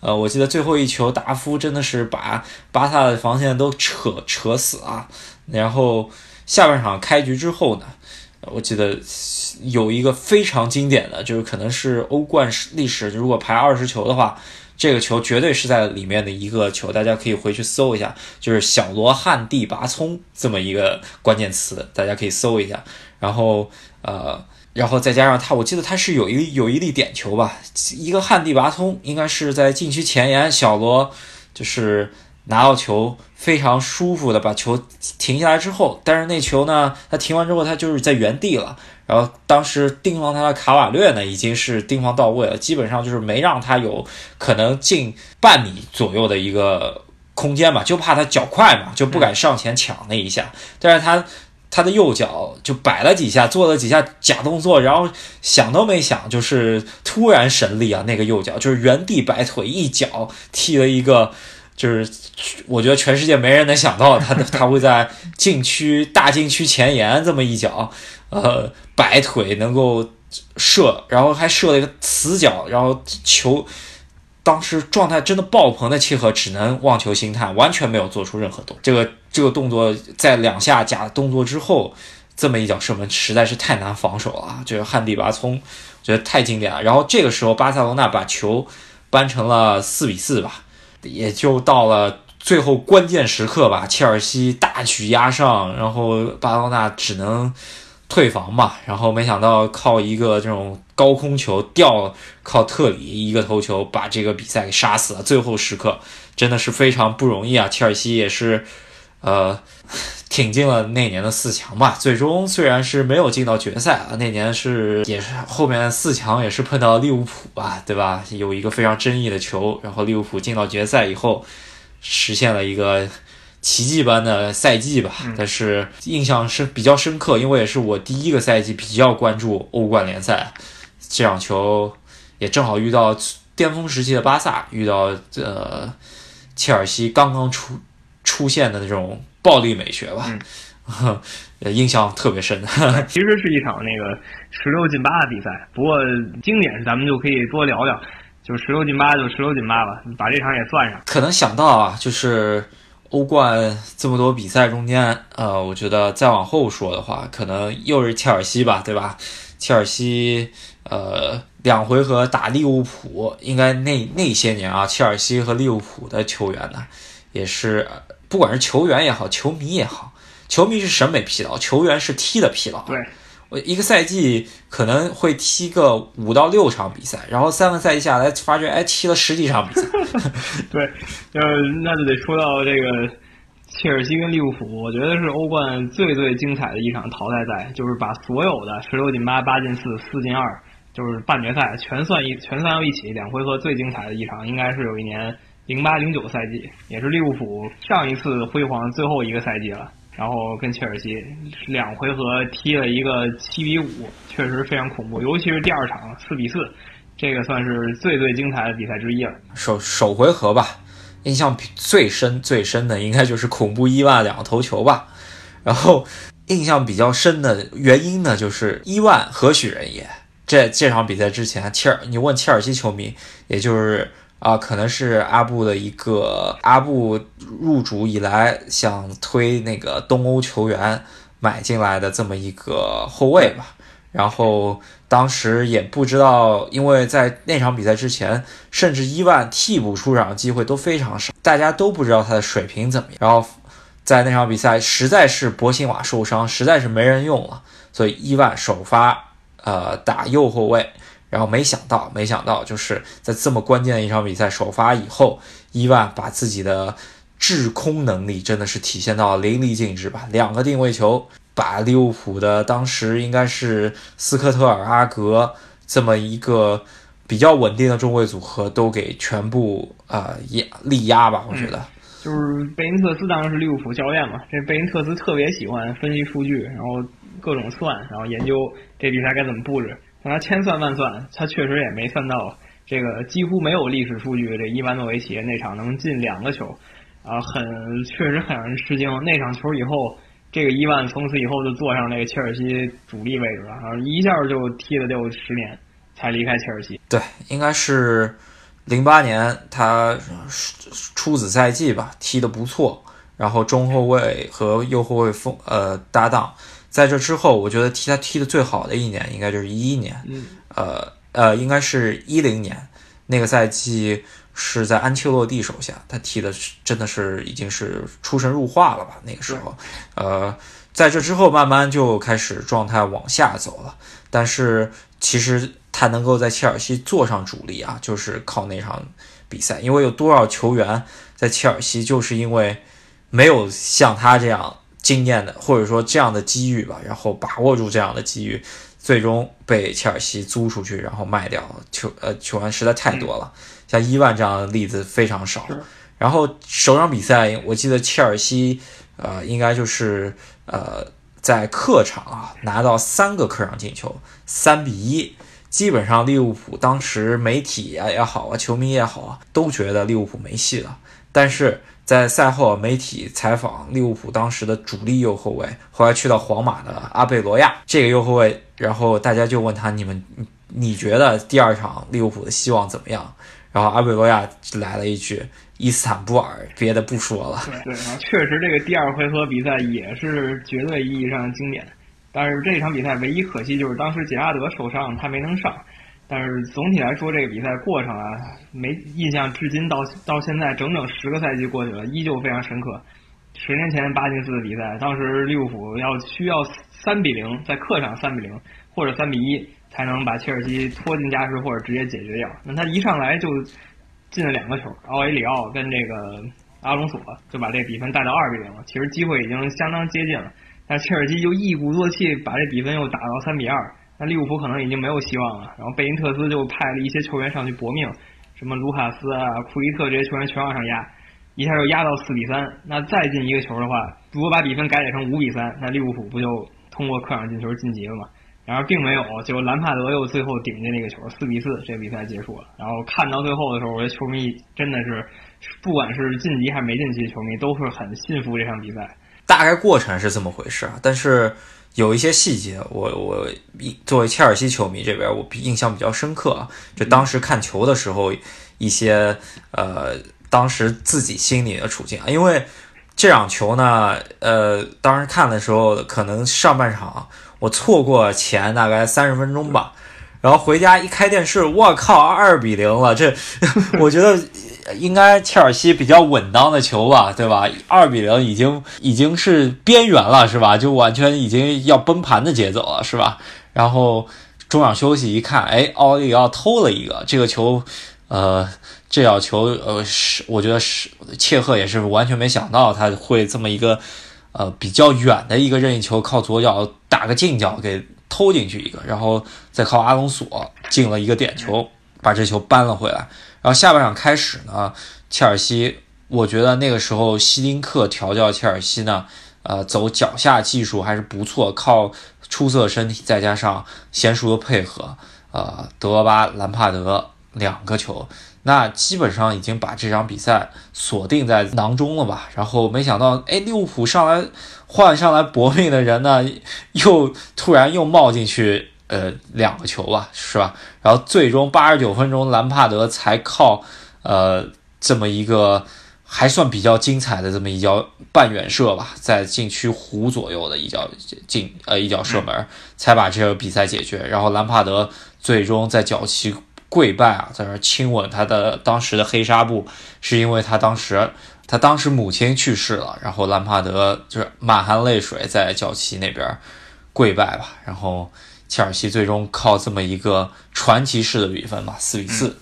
A: 呃，我记得最后一球，达夫真的是把巴萨的防线都扯扯死啊。然后下半场开局之后呢，我记得有一个非常经典的，就是可能是欧冠历史如果排二十球的话，这个球绝对是在里面的一个球，大家可以回去搜一下，就是小罗汉蒂拔葱这么一个关键词，大家可以搜一下。然后呃，然后再加上他，我记得他是有一有一粒点球吧，一个旱地拔葱，应该是在禁区前沿，小罗就是拿到球非常舒服的把球停下来之后，但是那球呢，他停完之后他就是在原地了。然后当时盯防他的卡瓦略呢，已经是盯防到位了，基本上就是没让他有可能进半米左右的一个空间嘛，就怕他脚快嘛，就不敢上前抢那一下。但是他他的右脚就摆了几下，做了几下假动作，然后想都没想，就是突然神力啊，那个右脚就是原地摆腿一脚踢了一个，就是我觉得全世界没人能想到他 [LAUGHS] 他会在禁区大禁区前沿这么一脚。呃，摆腿能够射，然后还射了一个死角，然后球当时状态真的爆棚的契合，只能望球兴叹，完全没有做出任何动作。这个这个动作在两下假动作之后，这么一脚射门实在是太难防守了，就是旱地拔葱，觉得太经典了。然后这个时候巴塞罗那把球扳成了四比四吧，也就到了最后关键时刻吧，切尔西大举压上，然后巴塞罗那只能。退防嘛，然后没想到靠一个这种高空球吊，靠特里一个头球把这个比赛给杀死了。最后时刻真的是非常不容易啊！切尔西也是，呃，挺进了那年的四强吧。最终虽然是没有进到决赛啊，那年是也是后面四强也是碰到利物浦吧，对吧？有一个非常争议的球，然后利物浦进到决赛以后，实现了一个。奇迹般的赛季吧，但是印象是比较深刻，因为也是我第一个赛季比较关注欧冠联赛。这场球也正好遇到巅峰时期的巴萨，遇到呃切尔西刚刚出出现的那种暴力美学吧，[LAUGHS] 印象特别深。[LAUGHS]
B: 其实是一场那个十六进八的比赛，不过经典咱们就可以多聊聊，就十六进八就十六进八吧，把这场也算上。
A: 可能想到啊，就是。欧冠这么多比赛中间，呃，我觉得再往后说的话，可能又是切尔西吧，对吧？切尔西，呃，两回合打利物浦，应该那那些年啊，切尔西和利物浦的球员呢，也是不管是球员也好，球迷也好，球迷是审美疲劳，球员是踢的疲劳。
B: 对。
A: 我一个赛季可能会踢个五到六场比赛，然后三个赛季下来发觉，哎，踢了十几场比赛。[LAUGHS]
B: 对，呃，那就得说到这个切尔西跟利物浦，我觉得是欧冠最最精彩的一场淘汰赛，就是把所有的十六进八、八进四、四进二，就是半决赛全算一全算到一起，两回合最精彩的一场，应该是有一年零八零九赛季，也是利物浦上一次辉煌最后一个赛季了。然后跟切尔西两回合踢了一个七比五，确实非常恐怖，尤其是第二场四比四，这个算是最最精彩的比赛之一了。
A: 首首回合吧，印象最深最深的应该就是恐怖伊万两个头球吧。然后印象比较深的原因呢，就是伊万何许人也？这这场比赛之前，切尔你问切尔西球迷，也就是。啊，可能是阿布的一个阿布入主以来想推那个东欧球员买进来的这么一个后卫吧。然后当时也不知道，因为在那场比赛之前，甚至伊万替补出场机会都非常少，大家都不知道他的水平怎么样。然后在那场比赛，实在是博辛瓦受伤，实在是没人用了，所以伊万首发，呃，打右后卫。然后没想到，没想到，就是在这么关键的一场比赛首发以后，伊万把自己的制空能力真的是体现到淋漓尽致吧。两个定位球，把利物浦的当时应该是斯科特尔、阿格这么一个比较稳定的中卫组合都给全部啊压力压吧。我觉得，
B: 就是贝因特斯当时是利物浦教练嘛，这贝因特斯特别喜欢分析数据，然后各种算，然后研究这比赛该怎么布置。他千算万算，他确实也没算到这个几乎没有历史数据。这伊万诺维奇那场能进两个球，啊，很确实很让人吃惊。那场球以后，这个伊万从此以后就坐上那个切尔西主力位置了，然后一下就踢了六十年才离开切尔西。
A: 对，应该是零八年他初子赛季吧，踢得不错，然后中后卫和右后卫锋呃搭档。在这之后，我觉得踢他踢的最好的一年应该就是一一年，呃呃，应该是一零年那个赛季，是在安切洛蒂手下，他踢的是真的是已经是出神入化了吧？那个时候，呃，在这之后慢慢就开始状态往下走了。但是其实他能够在切尔西坐上主力啊，就是靠那场比赛，因为有多少球员在切尔西就是因为没有像他这样经验的，或者说这样的机遇吧，然后把握住这样的机遇，最终被切尔西租出去，然后卖掉球呃球员实在太多了。像伊万这样的例子非常少。然后首场比赛，我记得切尔西，呃，应该就是呃在客场啊拿到三个客场进球，三比一。基本上利物浦当时媒体啊也好啊，球迷也好啊，都觉得利物浦没戏了。但是在赛后媒体采访利物浦当时的主力右后卫，后来去到皇马的阿贝罗亚这个右后卫，然后大家就问他：你们你觉得第二场利物浦的希望怎么样？然后阿贝罗亚来了一句：“伊斯坦布尔，别的不说了。”
B: 对对，确实这个第二回合比赛也是绝对意义上的经典。但是这场比赛唯一可惜就是当时杰拉德受伤，他没能上。但是总体来说，这个比赛过程啊，没印象，至今到到现在整整十个赛季过去了，依旧非常深刻。十年前八进四的比赛，当时利物浦要需要三比零在客场三比零或者三比一。才能把切尔西拖进加时或者直接解决掉。那他一上来就进了两个球，奥埃里奥跟这个阿隆索就把这比分带到二比零了。其实机会已经相当接近了，但切尔西就一鼓作气把这比分又打到三比二。利物浦可能已经没有希望了。然后贝因特斯就派了一些球员上去搏命，什么卢卡斯啊、库伊特这些球员全往上压，一下就压到四比三。那再进一个球的话，如果把比分改写成五比三，那利物浦不就通过客场进球晋级了吗？然而并没有，结果兰帕德又最后顶进那个球，四比四，这比赛结束了。然后看到最后的时候，我觉得球迷真的是，不管是晋级还是没晋级，球迷都是很信服这场比赛。
A: 大概过程是这么回事啊，但是有一些细节，我我作为切尔西球迷这边，我印象比较深刻啊。就当时看球的时候，一些呃，当时自己心里的处境啊，因为这场球呢，呃，当时看的时候，可能上半场。我错过前大概三十分钟吧，然后回家一开电视，我靠，二比零了！这 [LAUGHS] 我觉得应该切尔西比较稳当的球吧，对吧？二比零已经已经是边缘了，是吧？就完全已经要崩盘的节奏了，是吧？然后中场休息一看，哎，奥利奥偷了一个这个球，呃，这脚球，呃，是我觉得是切赫也是完全没想到他会这么一个。呃，比较远的一个任意球，靠左脚打个近角给偷进去一个，然后再靠阿隆索进了一个点球，把这球扳了回来。然后下半场开始呢，切尔西，我觉得那个时候希丁克调教切尔西呢，呃，走脚下技术还是不错，靠出色身体再加上娴熟的配合，呃，德罗巴、兰帕德两个球。那基本上已经把这场比赛锁定在囊中了吧？然后没想到，哎，利物浦上来换上来搏命的人呢，又突然又冒进去，呃，两个球吧，是吧？然后最终八十九分钟，兰帕德才靠呃这么一个还算比较精彩的这么一脚半远射吧，在禁区弧左右的一脚进呃一脚射门，才把这个比赛解决。然后兰帕德最终在脚旗。跪拜啊，在那亲吻他的当时的黑纱布，是因为他当时他当时母亲去世了，然后兰帕德就是满含泪水在脚旗那边跪拜吧，然后切尔西最终靠这么一个传奇式的比分吧，四比四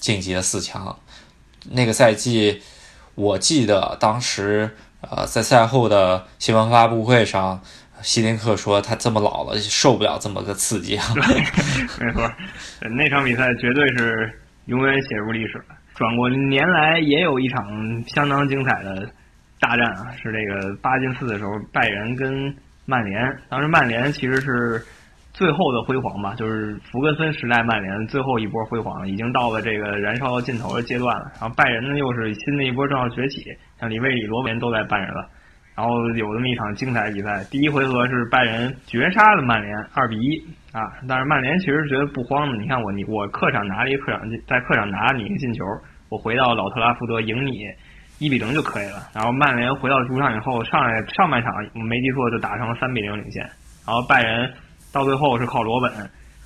A: 晋级了四强。那个赛季，我记得当时呃在赛后的新闻发布会上。希林克说：“他这么老了，受不了这么个刺激。”
B: 没错，那场比赛绝对是永远写入历史了。转过年来，也有一场相当精彩的大战啊，是这个八进四的时候，拜仁跟曼联。当时曼联其实是最后的辉煌吧，就是弗格森时代曼联最后一波辉煌，已经到了这个燃烧到尽头的阶段了。然后拜仁呢，又是新的一波正要崛起，像里贝里、罗本都在拜仁了。然后有这么一场精彩的比赛，第一回合是拜仁绝杀了曼联，二比一啊！但是曼联其实觉得不慌的，你看我你我客场拿了一个客场进在客场拿了你一个进球，我回到老特拉福德赢你一比零就可以了。然后曼联回到主场以后，上来上半场没记错就打成了三比零领先。然后拜仁到最后是靠罗本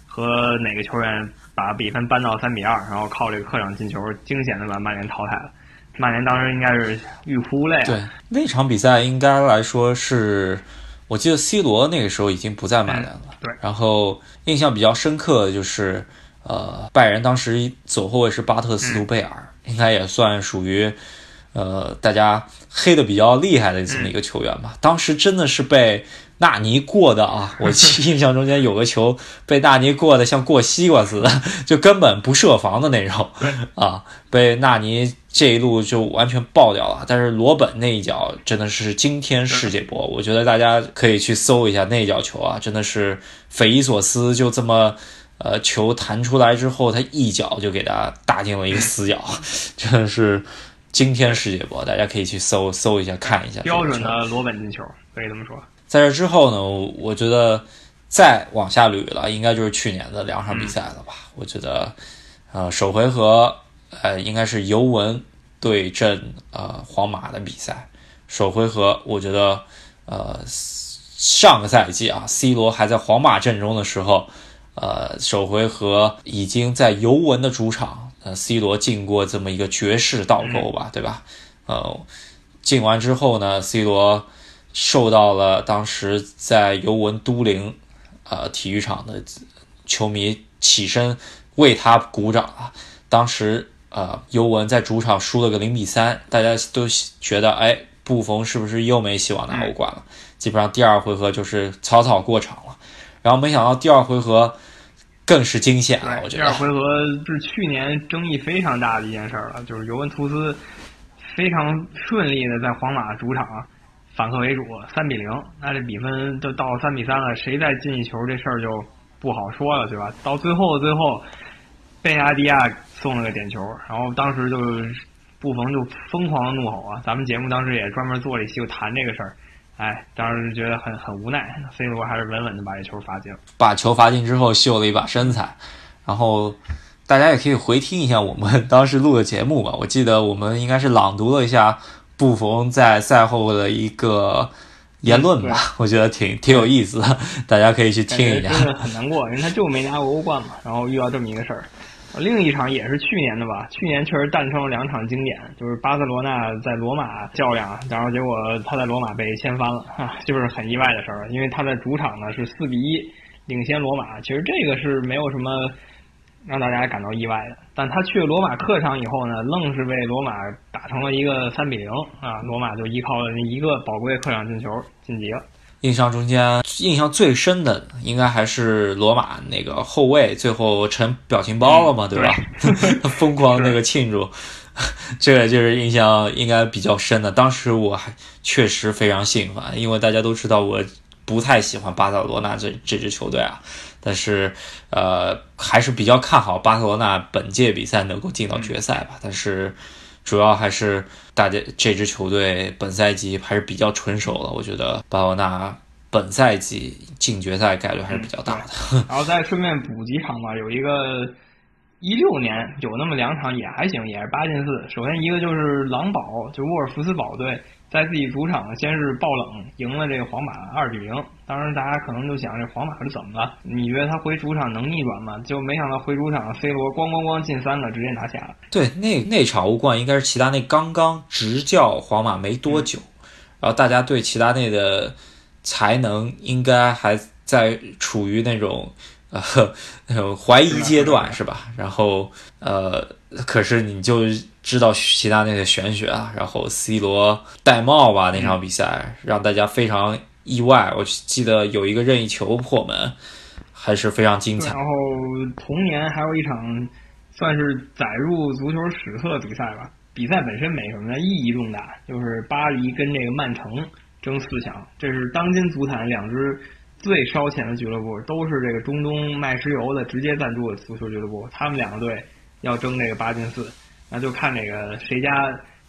B: 和哪个球员把比分扳到三比二，然后靠这个客场进球惊险的把曼联淘汰了。曼联当时应该是欲哭无泪。
A: 对，那场比赛应该来说是，我记得 C 罗那个时候已经不在曼联了。
B: 对。
A: 然后印象比较深刻的就是，呃，拜仁当时走后卫是巴特斯图贝尔，应该也算属于，呃，大家黑的比较厉害的这么一个球员吧。当时真的是被。纳尼过的啊！[LAUGHS] 我印象中间有个球被纳尼过的像过西瓜似的，就根本不设防的那种啊！被纳尼这一路就完全爆掉了。但是罗本那一脚真的是惊天世界波，我觉得大家可以去搜一下那一脚球啊，真的是匪夷所思。就这么呃，球弹出来之后，他一脚就给他打进了一个死角，[LAUGHS] 真的是惊天世界波。大家可以去搜搜一下看一下，
B: 标准的罗本进球，可以这么说。
A: 在这之后呢，我觉得再往下捋了，应该就是去年的两场比赛了吧？我觉得，呃，首回合，呃，应该是尤文对阵呃皇马的比赛。首回合，我觉得，呃，上个赛季啊，C 罗还在皇马阵中的时候，呃，首回合已经在尤文的主场，呃，C 罗进过这么一个绝世倒钩吧，对吧？呃，进完之后呢，C 罗。受到了当时在尤文都灵，呃，体育场的球迷起身为他鼓掌啊！当时，呃，尤文在主场输了个零比三，大家都觉得，哎，布冯是不是又没希望拿欧冠了？基本上第二回合就是草草过场了。然后没想到第二回合更是惊险了，我觉得。
B: 第二回合是去年争议非常大的一件事了，就是尤文图斯非常顺利的在皇马主场。反客为主，三比零，那这比分都到三比三了，谁再进一球，这事儿就不好说了，对吧？到最后最后，贝亚迪亚送了个点球，然后当时就布冯就疯狂的怒吼啊！咱们节目当时也专门做了一期就谈这个事儿，哎，当时觉得很很无奈，C 罗还是稳稳的把这球罚进了，
A: 把球罚进之后秀了一把身材，然后大家也可以回听一下我们 [LAUGHS] 当时录的节目吧，我记得我们应该是朗读了一下。布冯在赛后的一个言论吧，我觉得挺挺有意思的，[LAUGHS] 大家可以去听一下。
B: 真的很难过，因为他就没拿过欧冠嘛，然后遇到这么一个事儿。另一场也是去年的吧，去年确实诞生了两场经典，就是巴塞罗那在罗马较量，然后结果他在罗马被掀翻了，[LAUGHS] 就是很意外的事儿。因为他在主场呢是四比一领先罗马，其实这个是没有什么。让大家感到意外的，但他去罗马客场以后呢，愣是被罗马打成了一个三比零啊！罗马就依靠了一个宝贵客场进球晋级了。
A: 印象中间印象最深的，应该还是罗马那个后卫最后成表情包了嘛，对吧？[LAUGHS] 疯狂那个庆祝，这个就是印象应该比较深的。当时我还确实非常兴奋，因为大家都知道我不太喜欢巴塞罗那这这支球队啊。但是，呃，还是比较看好巴塞罗那本届比赛能够进到决赛吧。但是，主要还是大家这支球队本赛季还是比较纯熟了。我觉得巴塞罗那本赛季进决赛概率还是比较大的。
B: 然后再顺便补几场吧，有一个一六年有那么两场也还行，也是八进四。首先一个就是狼堡，就沃尔夫斯堡队。在自己主场先是爆冷赢了这个皇马二比零，当时大家可能就想这皇马是怎么了？你觉得他回主场能逆转吗？就没想到回主场，C 罗咣咣咣进三个，直接拿下了。
A: 对，那那场欧冠应该是齐达内刚刚执教皇马没多久，然后大家对齐达内的才能应该还在处于那种呃那种 [LAUGHS] 怀疑阶段，是吧？然后呃，可是你就。知道齐达内的玄学啊，然后 C 罗戴帽吧那场比赛让大家非常意外。我记得有一个任意球破门，还是非常精彩。
B: 然后同年还有一场算是载入足球史册的比赛吧，比赛本身没什么，意义重大，就是巴黎跟这个曼城争四强，这是当今足坛两支最烧钱的俱乐部，都是这个中东卖石油的直接赞助的足球俱乐部，他们两个队要争这个八进四。那就看那个谁家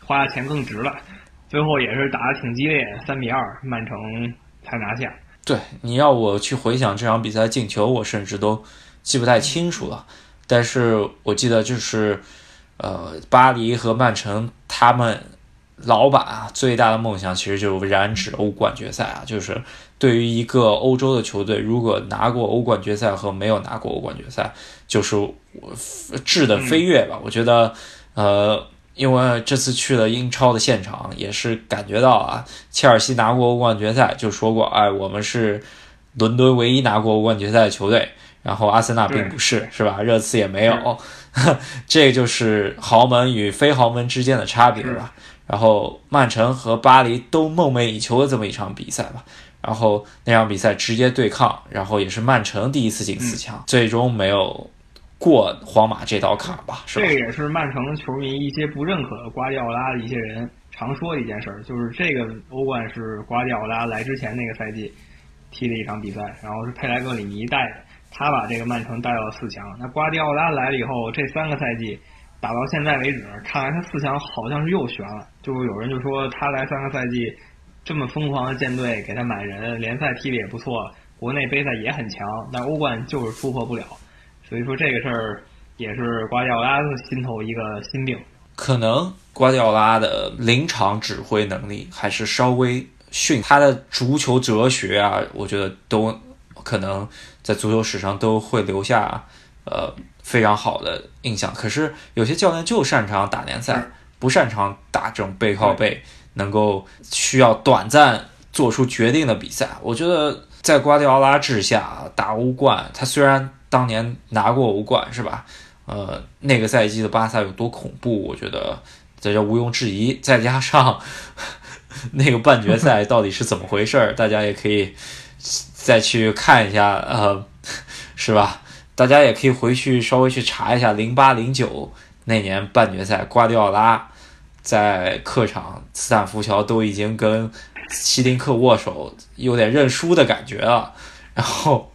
B: 花的钱更值了，最后也是打的挺激烈，三比二，曼城才拿下。
A: 对，你要我去回想这场比赛进球，我甚至都记不太清楚了。但是我记得就是，呃，巴黎和曼城他们老板啊，最大的梦想其实就是染指欧冠决赛啊，就是对于一个欧洲的球队，如果拿过欧冠决赛和没有拿过欧冠决赛，就是质的飞跃吧。我觉得，呃，因为这次去了英超的现场，也是感觉到啊，切尔西拿过欧冠决赛，就说过，哎，我们是伦敦唯一拿过欧冠决赛的球队，然后阿森纳并不是，是吧？热刺也没有，[LAUGHS] 这就是豪门与非豪门之间的差别吧。然后曼城和巴黎都梦寐以求的这么一场比赛吧，然后那场比赛直接对抗，然后也是曼城第一次进四强，最终没有过皇马这道坎吧？是
B: 吧？这也是曼城球迷一些不认可瓜迪奥拉的一些人常说的一件事儿，就是。这个欧冠是。瓜迪奥拉来之前那个赛季踢的一场比赛，然后是。佩莱格里尼带的，他把这个曼城带到了四强。那瓜迪奥拉来了以后，这三个赛季。打到现在为止，看来他四强好像是。又悬了。就有人就说他来三个赛季，这么疯狂的舰队，给他买人，联赛踢的也不错，国内杯赛也很强，但欧冠就是。突破不了。所以说这个事儿也是瓜迪奥拉心头一个心病。
A: 可能瓜迪奥拉的临场指挥能力还是稍微逊，他的足球哲学啊，我觉得都可能在足球史上都会留下呃。非常好的印象，可是有些教练就擅长打联赛，不擅长打这种背靠背，能够需要短暂做出决定的比赛。我觉得在瓜迪奥拉治下打欧冠，他虽然当年拿过欧冠，是吧？呃，那个赛季的巴萨有多恐怖，我觉得这叫毋庸置疑。再加上 [LAUGHS] 那个半决赛 [LAUGHS] 到底是怎么回事，大家也可以再去看一下，呃，是吧？大家也可以回去稍微去查一下，零八零九那年半决赛，瓜迪奥拉在客场斯坦福桥都已经跟希林克握手，有点认输的感觉了。然后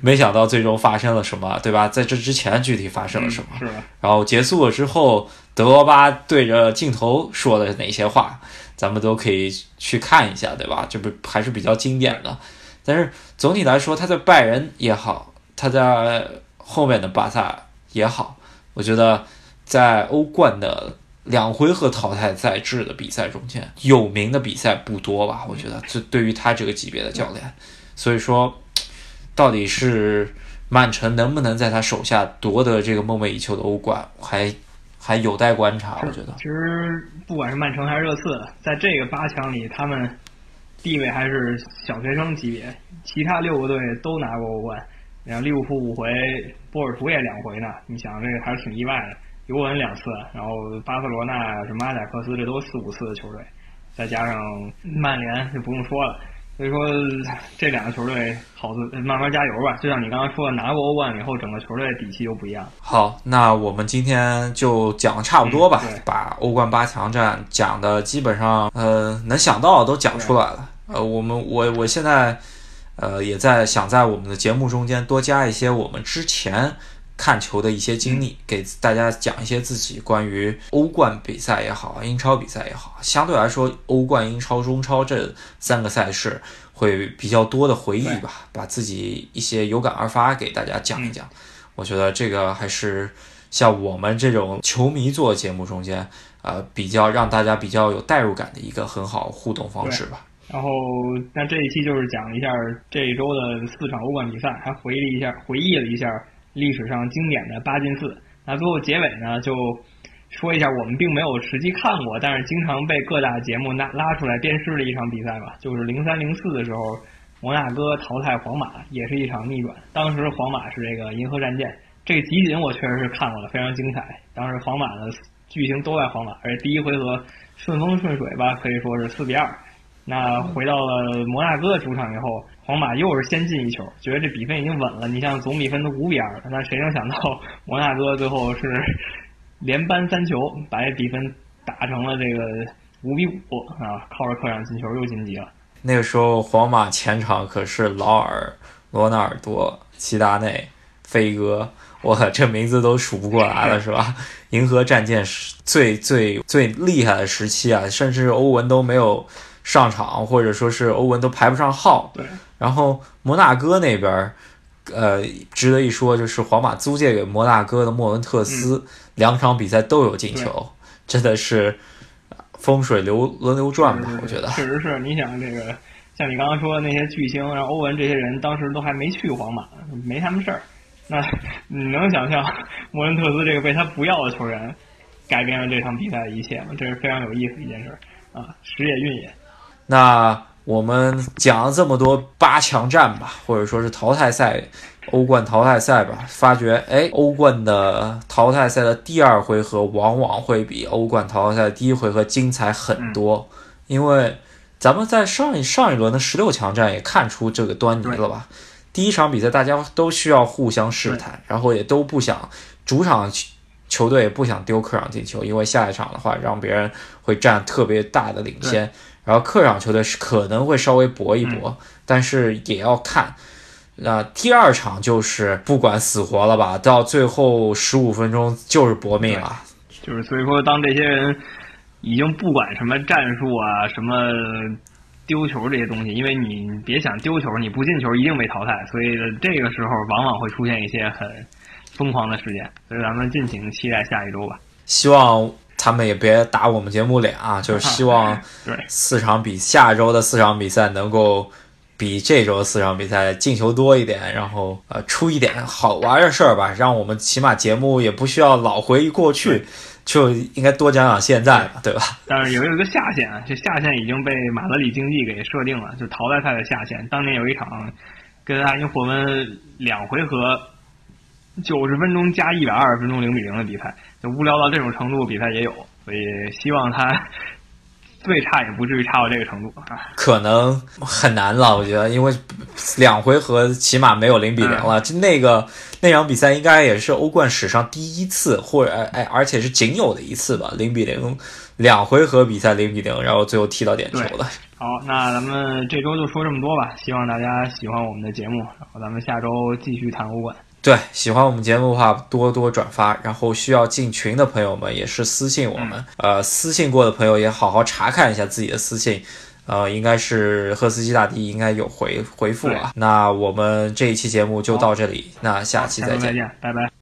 A: 没想到最终发生了什么，对吧？在这之前具体发生了什么？然后结束了之后，德罗巴对着镜头说的哪些话，咱们都可以去看一下，对吧？这不还是比较经典的。但是总体来说，他在拜仁也好。他在后面的巴萨也好，我觉得在欧冠的两回合淘汰赛制的比赛中间，有名的比赛不多吧？我觉得这对于他这个级别的教练，所以说，到底是曼城能不能在他手下夺得这个梦寐以求的欧冠，还还有待观察。我觉得，
B: 其实不管是曼城还是热刺，在这个八强里，他们地位还是小学生级别，其他六个队都拿过欧冠。你看利物浦五回，波尔图也两回呢。你想这个还是挺意外的。尤文两次，然后巴塞罗那什么阿贾克斯，这都四五次的球队，再加上曼联就不用说了。所以说这两个球队好，慢慢加油吧。就像你刚刚说的，拿过欧冠以后，整个球队底气就不一样。
A: 好，那我们今天就讲的差不多吧，把欧冠八强战讲的基本上呃能想到的都讲出来了。呃，我们我我现在。呃，也在想在我们的节目中间多加一些我们之前看球的一些经历，给大家讲一些自己关于欧冠比赛也好，英超比赛也好，相对来说，欧冠、英超、中超这三个赛事会比较多的回忆吧，把自己一些有感而发给大家讲一讲。我觉得这个还是像我们这种球迷做节目中间，呃，比较让大家比较有代入感的一个很好互动方式吧。
B: 然后，那这一期就是讲一下这一周的四场欧冠比赛，还回忆了一下，回忆了一下历史上经典的八进四。那最后结尾呢，就说一下我们并没有实际看过，但是经常被各大节目拉拉出来鞭尸的一场比赛吧，就是零三零四的时候，摩纳哥淘汰皇马，也是一场逆转。当时皇马是这个银河战舰，这个集锦我确实是看过了，非常精彩。当时皇马的剧情都在皇马，而且第一回合顺风顺水吧，可以说是四比二。那回到了摩纳哥的主场以后，皇马又是先进一球，觉得这比分已经稳了。你像总比分都五比二了，那谁能想到 [LAUGHS] 摩纳哥最后是 [LAUGHS] 连扳三球，把这比分打成了这个五比五啊！靠着客场进球又晋级了。
A: 那个时候皇马前场可是劳尔、罗纳尔多、齐达内、飞哥，我这名字都数不过来了，是吧？[LAUGHS] 银河战舰是最最最厉害的时期啊，甚至欧文都没有。上场或者说是欧文都排不上号，
B: 对。
A: 然后摩纳哥那边，呃，值得一说就是皇马租借给摩纳哥的莫文特斯，两场比赛都有进球，真的是风水流轮流转吧，我觉得
B: 确实是。你想这个，像你刚刚说的那些巨星，然后欧文这些人，当时都还没去皇马，没他们事儿。那你能想象莫文特斯这个被他不要的球员，改变了这场比赛的一切吗？这是非常有意思一件事啊，时也运也。
A: 那我们讲了这么多八强战吧，或者说是淘汰赛。欧冠淘汰赛吧，发觉哎，欧冠的淘汰赛的第二回合往往会比欧冠淘汰赛第一回合精彩很多，因为咱们在上一上一轮的十六强战也看出这个端倪了吧？第一场比赛大家都需要互相试探，然后也都不想主场球队也不想丢客场进球，因为下一场的话让别人会占特别大的领先，然后客场球队是可能会稍微搏一搏，但是也要看。那第二场就是不管死活了吧，到最后十五分钟就是搏命了。
B: 就是所以说，当这些人已经不管什么战术啊、什么丢球这些东西，因为你别想丢球，你不进球一定被淘汰。所以这个时候往往会出现一些很疯狂的事件。所以咱们尽情期待下一周吧。
A: 希望他们也别打我们节目脸啊！[LAUGHS] 就是希望 [LAUGHS]
B: 对
A: 四场比下周的四场比赛能够。比这周四场比赛进球多一点，然后呃出一点好玩的事儿吧，让我们起码节目也不需要老回忆过去，就应该多讲讲现在吧，[LAUGHS] 对吧？
B: 但是有一个下限，这下限已经被马德里竞技给设定了，就淘汰赛的下限。当年有一场跟爱因霍温两回合九十分钟加一百二十分钟零比零的比赛，就无聊到这种程度，比赛也有，所以希望他。[LAUGHS] 最差也不至于差到这个程度啊，
A: 可能很难了，我觉得，因为两回合起码没有零比零了。就那个那场比赛，应该也是欧冠史上第一次，或者哎，而且是仅有的一次吧，零比零，两回合比赛零比零，然后最后踢到点球了。
B: 好，那咱们这周就说这么多吧，希望大家喜欢我们的节目，然后咱们下周继续谈欧冠。
A: 对，喜欢我们节目的话，多多转发。然后需要进群的朋友们也是私信我们，呃，私信过的朋友也好好查看一下自己的私信，呃，应该是赫斯基大帝应该有回回复啊。那我们这一期节目就到这里，那下期再见，
B: 拜拜。